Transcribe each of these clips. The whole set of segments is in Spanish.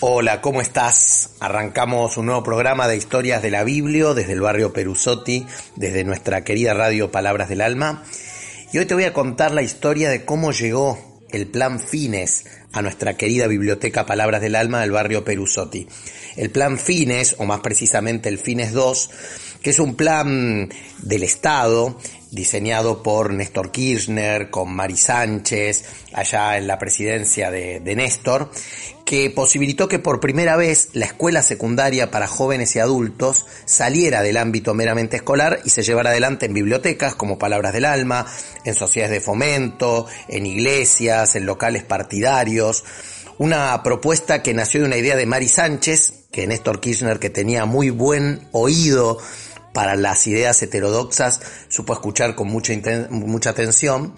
Hola, ¿cómo estás? Arrancamos un nuevo programa de historias de la Biblia desde el barrio Perusotti, desde nuestra querida radio Palabras del Alma. Y hoy te voy a contar la historia de cómo llegó el plan Fines a nuestra querida biblioteca Palabras del Alma del barrio Perusotti. El plan Fines, o más precisamente el Fines 2, que es un plan del Estado diseñado por Néstor Kirchner, con Mari Sánchez, allá en la presidencia de, de, Néstor, que posibilitó que por primera vez la escuela secundaria para jóvenes y adultos saliera del ámbito meramente escolar y se llevara adelante en bibliotecas como Palabras del Alma, en sociedades de fomento, en iglesias, en locales partidarios. Una propuesta que nació de una idea de Mari Sánchez, que Néstor Kirchner, que tenía muy buen oído para las ideas heterodoxas, supo escuchar con mucha, mucha atención,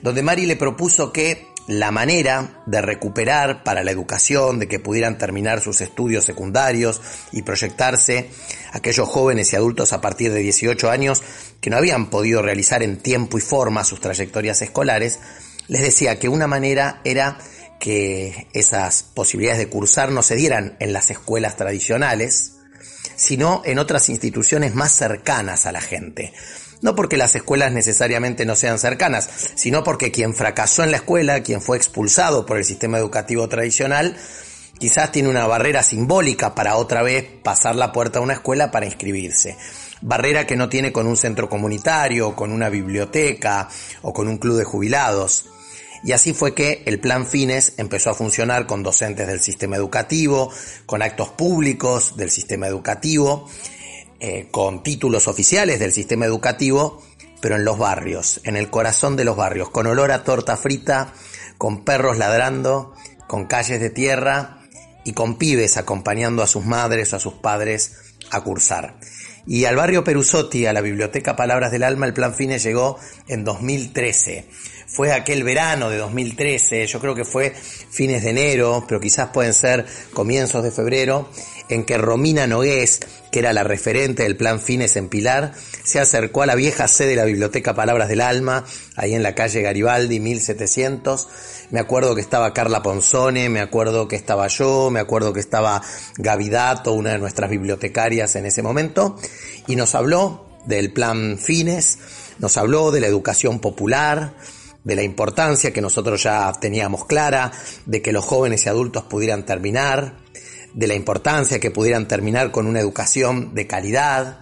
donde Mari le propuso que la manera de recuperar para la educación, de que pudieran terminar sus estudios secundarios y proyectarse aquellos jóvenes y adultos a partir de 18 años que no habían podido realizar en tiempo y forma sus trayectorias escolares, les decía que una manera era que esas posibilidades de cursar no se dieran en las escuelas tradicionales, sino en otras instituciones más cercanas a la gente. No porque las escuelas necesariamente no sean cercanas, sino porque quien fracasó en la escuela, quien fue expulsado por el sistema educativo tradicional, quizás tiene una barrera simbólica para otra vez pasar la puerta a una escuela para inscribirse. Barrera que no tiene con un centro comunitario, con una biblioteca o con un club de jubilados. Y así fue que el Plan Fines empezó a funcionar con docentes del sistema educativo, con actos públicos del sistema educativo, eh, con títulos oficiales del sistema educativo, pero en los barrios, en el corazón de los barrios, con olor a torta frita, con perros ladrando, con calles de tierra y con pibes acompañando a sus madres o a sus padres a cursar. Y al barrio Perusotti, a la Biblioteca Palabras del Alma, el Plan Fines llegó en 2013 fue aquel verano de 2013, yo creo que fue fines de enero, pero quizás pueden ser comienzos de febrero, en que Romina Nogués, que era la referente del plan Fines en Pilar, se acercó a la vieja sede de la Biblioteca Palabras del Alma, ahí en la calle Garibaldi 1700. Me acuerdo que estaba Carla Ponzone, me acuerdo que estaba yo, me acuerdo que estaba Gavidato, una de nuestras bibliotecarias en ese momento, y nos habló del plan Fines, nos habló de la educación popular, de la importancia que nosotros ya teníamos clara, de que los jóvenes y adultos pudieran terminar, de la importancia que pudieran terminar con una educación de calidad,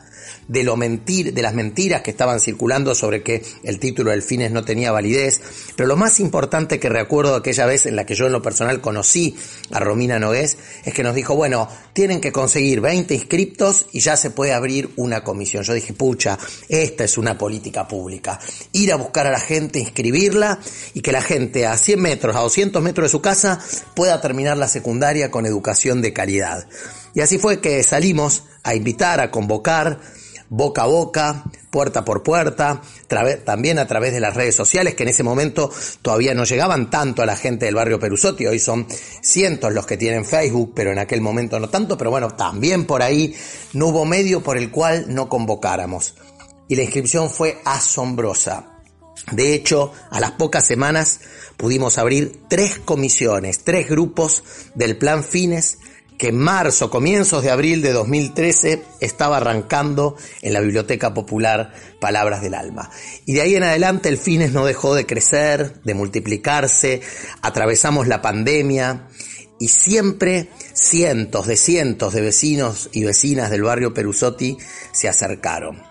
de, lo mentir, de las mentiras que estaban circulando sobre que el título del Fines no tenía validez, pero lo más importante que recuerdo aquella vez en la que yo en lo personal conocí a Romina Nogués es que nos dijo, bueno, tienen que conseguir 20 inscriptos y ya se puede abrir una comisión. Yo dije, pucha, esta es una política pública. Ir a buscar a la gente, inscribirla y que la gente a 100 metros, a 200 metros de su casa pueda terminar la secundaria con educación de calidad. Y así fue que salimos a invitar, a convocar boca a boca, puerta por puerta, también a través de las redes sociales, que en ese momento todavía no llegaban tanto a la gente del barrio Perusotti, hoy son cientos los que tienen Facebook, pero en aquel momento no tanto, pero bueno, también por ahí no hubo medio por el cual no convocáramos. Y la inscripción fue asombrosa. De hecho, a las pocas semanas pudimos abrir tres comisiones, tres grupos del plan Fines que en marzo, comienzos de abril de 2013, estaba arrancando en la Biblioteca Popular Palabras del Alma. Y de ahí en adelante el Fines no dejó de crecer, de multiplicarse, atravesamos la pandemia y siempre cientos de cientos de vecinos y vecinas del barrio Perusotti se acercaron.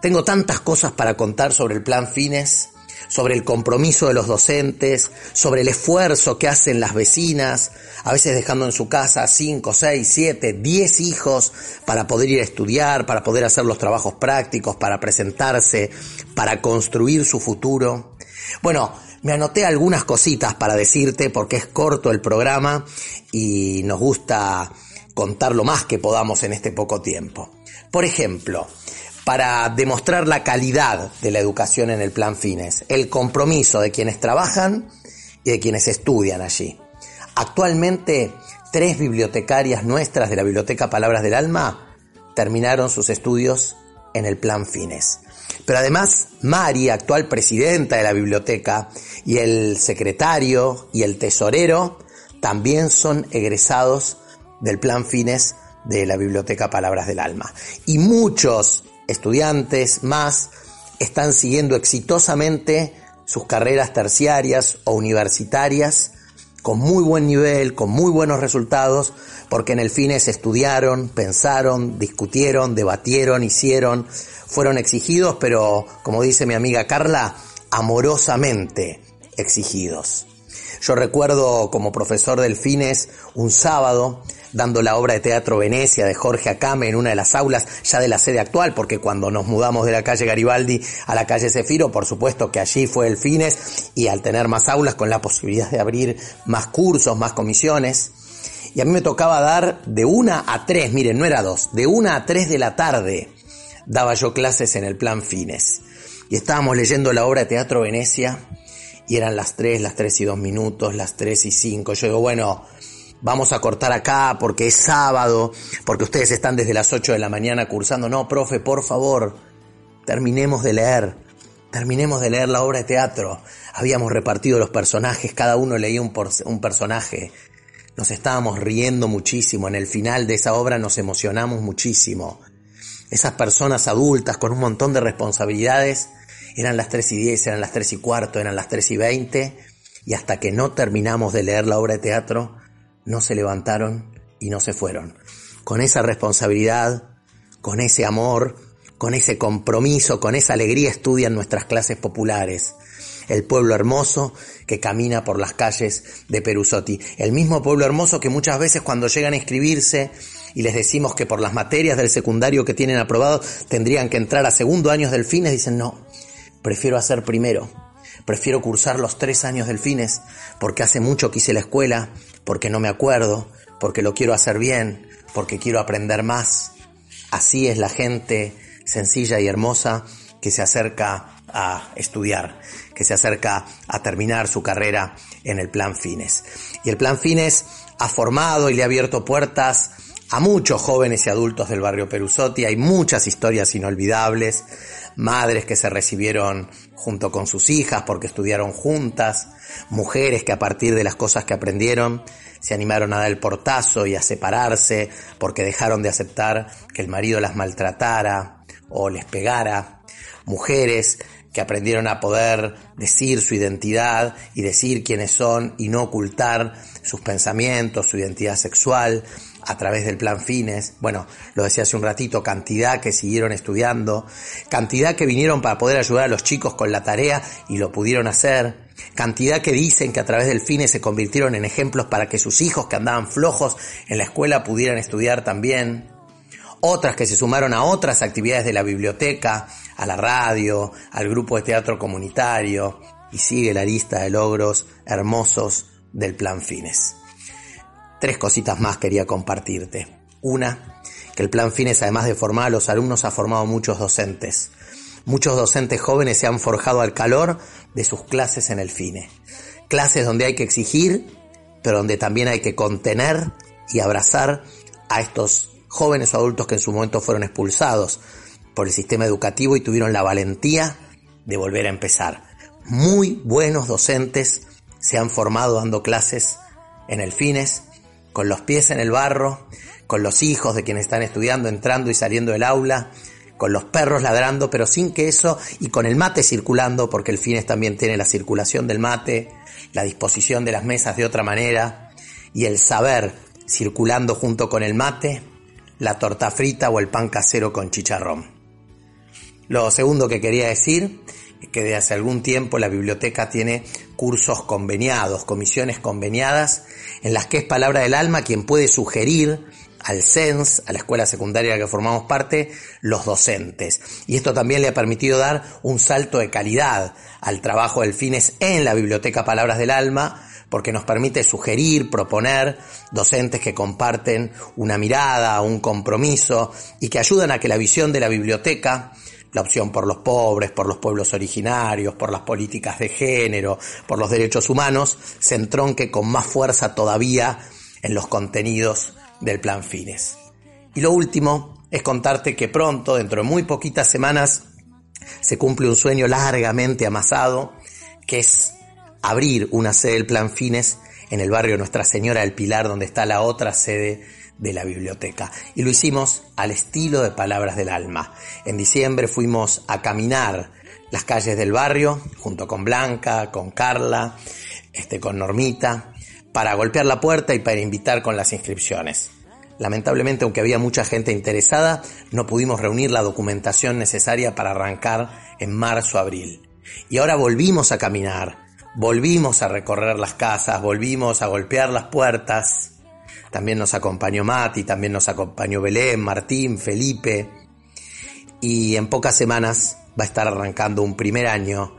Tengo tantas cosas para contar sobre el plan Fines, sobre el compromiso de los docentes, sobre el esfuerzo que hacen las vecinas, a veces dejando en su casa 5, 6, 7, 10 hijos para poder ir a estudiar, para poder hacer los trabajos prácticos, para presentarse, para construir su futuro. Bueno, me anoté algunas cositas para decirte porque es corto el programa y nos gusta contar lo más que podamos en este poco tiempo. Por ejemplo, para demostrar la calidad de la educación en el plan Fines, el compromiso de quienes trabajan y de quienes estudian allí. Actualmente, tres bibliotecarias nuestras de la Biblioteca Palabras del Alma terminaron sus estudios en el plan Fines. Pero además, Mari, actual presidenta de la biblioteca, y el secretario y el tesorero también son egresados del plan Fines de la Biblioteca Palabras del Alma. Y muchos estudiantes más están siguiendo exitosamente sus carreras terciarias o universitarias con muy buen nivel, con muy buenos resultados, porque en el Fines estudiaron, pensaron, discutieron, debatieron, hicieron, fueron exigidos, pero como dice mi amiga Carla, amorosamente exigidos. Yo recuerdo como profesor del Fines un sábado dando la obra de teatro Venecia de Jorge Acame en una de las aulas ya de la sede actual, porque cuando nos mudamos de la calle Garibaldi a la calle Cefiro, por supuesto que allí fue el Fines y al tener más aulas con la posibilidad de abrir más cursos, más comisiones. Y a mí me tocaba dar de una a tres, miren, no era dos, de una a tres de la tarde daba yo clases en el plan Fines. Y estábamos leyendo la obra de Teatro Venecia y eran las 3, las 3 y 2 minutos, las 3 y 5. Yo digo, bueno, vamos a cortar acá porque es sábado, porque ustedes están desde las 8 de la mañana cursando. No, profe, por favor, terminemos de leer. Terminemos de leer la obra de teatro. Habíamos repartido los personajes, cada uno leía un, un personaje. Nos estábamos riendo muchísimo. En el final de esa obra nos emocionamos muchísimo. Esas personas adultas con un montón de responsabilidades eran las 3 y 10, eran las 3 y cuarto, eran las 3 y 20 y hasta que no terminamos de leer la obra de teatro no se levantaron y no se fueron. Con esa responsabilidad, con ese amor, con ese compromiso, con esa alegría estudian nuestras clases populares. El pueblo hermoso que camina por las calles de Perusotti. El mismo pueblo hermoso que muchas veces cuando llegan a inscribirse y les decimos que por las materias del secundario que tienen aprobado tendrían que entrar a segundo años del fines, dicen no, prefiero hacer primero. Prefiero cursar los tres años del fines porque hace mucho que hice la escuela, porque no me acuerdo, porque lo quiero hacer bien, porque quiero aprender más. Así es la gente sencilla y hermosa que se acerca a estudiar, que se acerca a terminar su carrera en el plan Fines. Y el plan Fines ha formado y le ha abierto puertas a muchos jóvenes y adultos del barrio Perusotti. Hay muchas historias inolvidables, madres que se recibieron junto con sus hijas porque estudiaron juntas, mujeres que a partir de las cosas que aprendieron se animaron a dar el portazo y a separarse porque dejaron de aceptar que el marido las maltratara o les pegara, mujeres que aprendieron a poder decir su identidad y decir quiénes son y no ocultar sus pensamientos, su identidad sexual, a través del plan Fines, bueno, lo decía hace un ratito, cantidad que siguieron estudiando, cantidad que vinieron para poder ayudar a los chicos con la tarea y lo pudieron hacer, cantidad que dicen que a través del Fines se convirtieron en ejemplos para que sus hijos que andaban flojos en la escuela pudieran estudiar también, otras que se sumaron a otras actividades de la biblioteca, a la radio, al grupo de teatro comunitario, y sigue la lista de logros hermosos del plan Fines. Tres cositas más quería compartirte. Una, que el plan Fines, además de formar a los alumnos, ha formado muchos docentes. Muchos docentes jóvenes se han forjado al calor de sus clases en el FINE. Clases donde hay que exigir, pero donde también hay que contener y abrazar a estos jóvenes o adultos que en su momento fueron expulsados por el sistema educativo y tuvieron la valentía de volver a empezar. Muy buenos docentes se han formado dando clases en el FINES con los pies en el barro, con los hijos de quienes están estudiando, entrando y saliendo del aula, con los perros ladrando, pero sin que eso, y con el mate circulando, porque el Fines también tiene la circulación del mate, la disposición de las mesas de otra manera, y el saber circulando junto con el mate, la torta frita o el pan casero con chicharrón. Lo segundo que quería decir es que de hace algún tiempo la biblioteca tiene cursos conveniados, comisiones conveniadas, en las que es palabra del alma quien puede sugerir al CENS, a la escuela secundaria de la que formamos parte, los docentes. Y esto también le ha permitido dar un salto de calidad al trabajo del Fines en la Biblioteca Palabras del Alma, porque nos permite sugerir, proponer docentes que comparten una mirada, un compromiso y que ayudan a que la visión de la biblioteca la opción por los pobres, por los pueblos originarios, por las políticas de género, por los derechos humanos, se entronque con más fuerza todavía en los contenidos del plan Fines. Y lo último es contarte que pronto, dentro de muy poquitas semanas, se cumple un sueño largamente amasado, que es abrir una sede del plan Fines en el barrio Nuestra Señora del Pilar, donde está la otra sede de la biblioteca. Y lo hicimos al estilo de Palabras del Alma. En diciembre fuimos a caminar las calles del barrio, junto con Blanca, con Carla, este, con Normita, para golpear la puerta y para invitar con las inscripciones. Lamentablemente, aunque había mucha gente interesada, no pudimos reunir la documentación necesaria para arrancar en marzo-abril. Y ahora volvimos a caminar, volvimos a recorrer las casas, volvimos a golpear las puertas. También nos acompañó Mati, también nos acompañó Belén, Martín, Felipe. Y en pocas semanas va a estar arrancando un primer año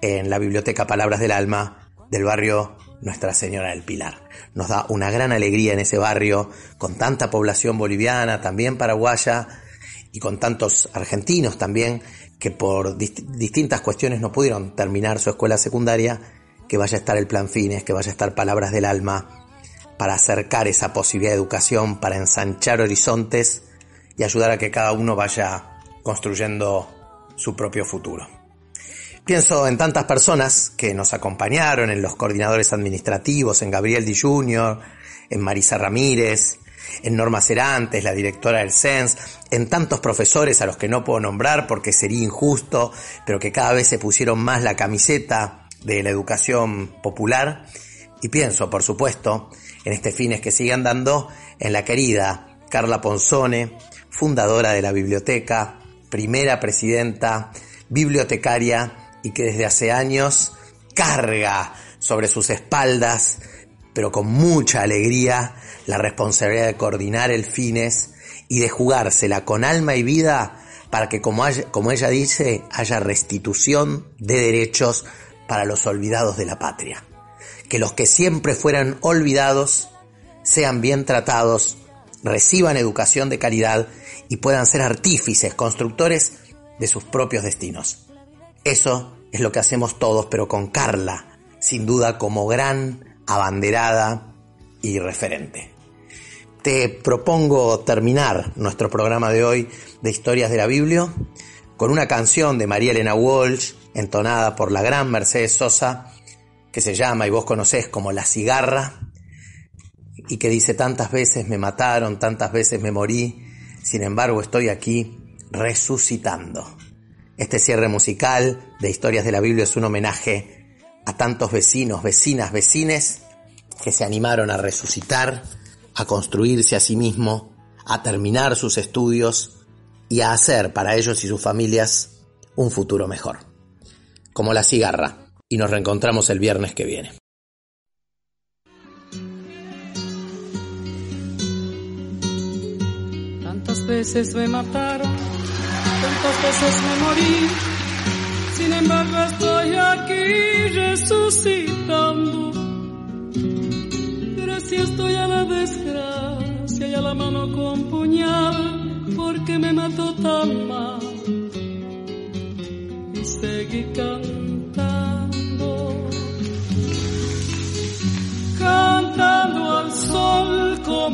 en la Biblioteca Palabras del Alma del barrio nuestra Señora del Pilar. Nos da una gran alegría en ese barrio, con tanta población boliviana, también paraguaya, y con tantos argentinos también, que por distintas cuestiones no pudieron terminar su escuela secundaria, que vaya a estar el plan Fines, que vaya a estar Palabras del Alma, para acercar esa posibilidad de educación, para ensanchar horizontes y ayudar a que cada uno vaya construyendo su propio futuro. Pienso en tantas personas que nos acompañaron, en los coordinadores administrativos, en Gabriel Di Junior, en Marisa Ramírez, en Norma Cerantes, la directora del CENS, en tantos profesores a los que no puedo nombrar porque sería injusto, pero que cada vez se pusieron más la camiseta de la educación popular. Y pienso, por supuesto, en este fines que siguen dando, en la querida Carla Ponzone, fundadora de la biblioteca, primera presidenta, bibliotecaria y que desde hace años carga sobre sus espaldas, pero con mucha alegría, la responsabilidad de coordinar el fines y de jugársela con alma y vida para que, como, como ella dice, haya restitución de derechos para los olvidados de la patria. Que los que siempre fueran olvidados sean bien tratados, reciban educación de calidad y puedan ser artífices, constructores de sus propios destinos. Eso es lo que hacemos todos, pero con Carla, sin duda como gran abanderada y referente. Te propongo terminar nuestro programa de hoy de Historias de la Biblia con una canción de María Elena Walsh, entonada por la gran Mercedes Sosa, que se llama y vos conocés como La Cigarra, y que dice tantas veces me mataron, tantas veces me morí, sin embargo estoy aquí resucitando. Este cierre musical de Historias de la Biblia es un homenaje a tantos vecinos, vecinas, vecines que se animaron a resucitar, a construirse a sí mismo, a terminar sus estudios y a hacer para ellos y sus familias un futuro mejor. Como la cigarra. Y nos reencontramos el viernes que viene. Tantas veces me mataron tantas veces me morí, sin embargo estoy aquí resucitando. Gracias estoy a la desgracia y a la mano con puñal, porque me mató tan mal. Y seguí cantando,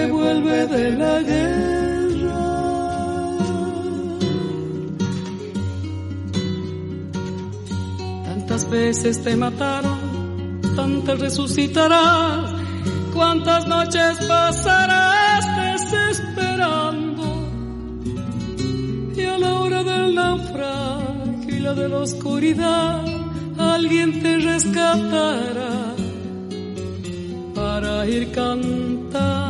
que vuelve de la guerra. Tantas veces te mataron, tantas resucitarás, cuántas noches pasarás desesperando. Y a la hora del naufragio y la de la oscuridad, alguien te rescatará para ir cantando,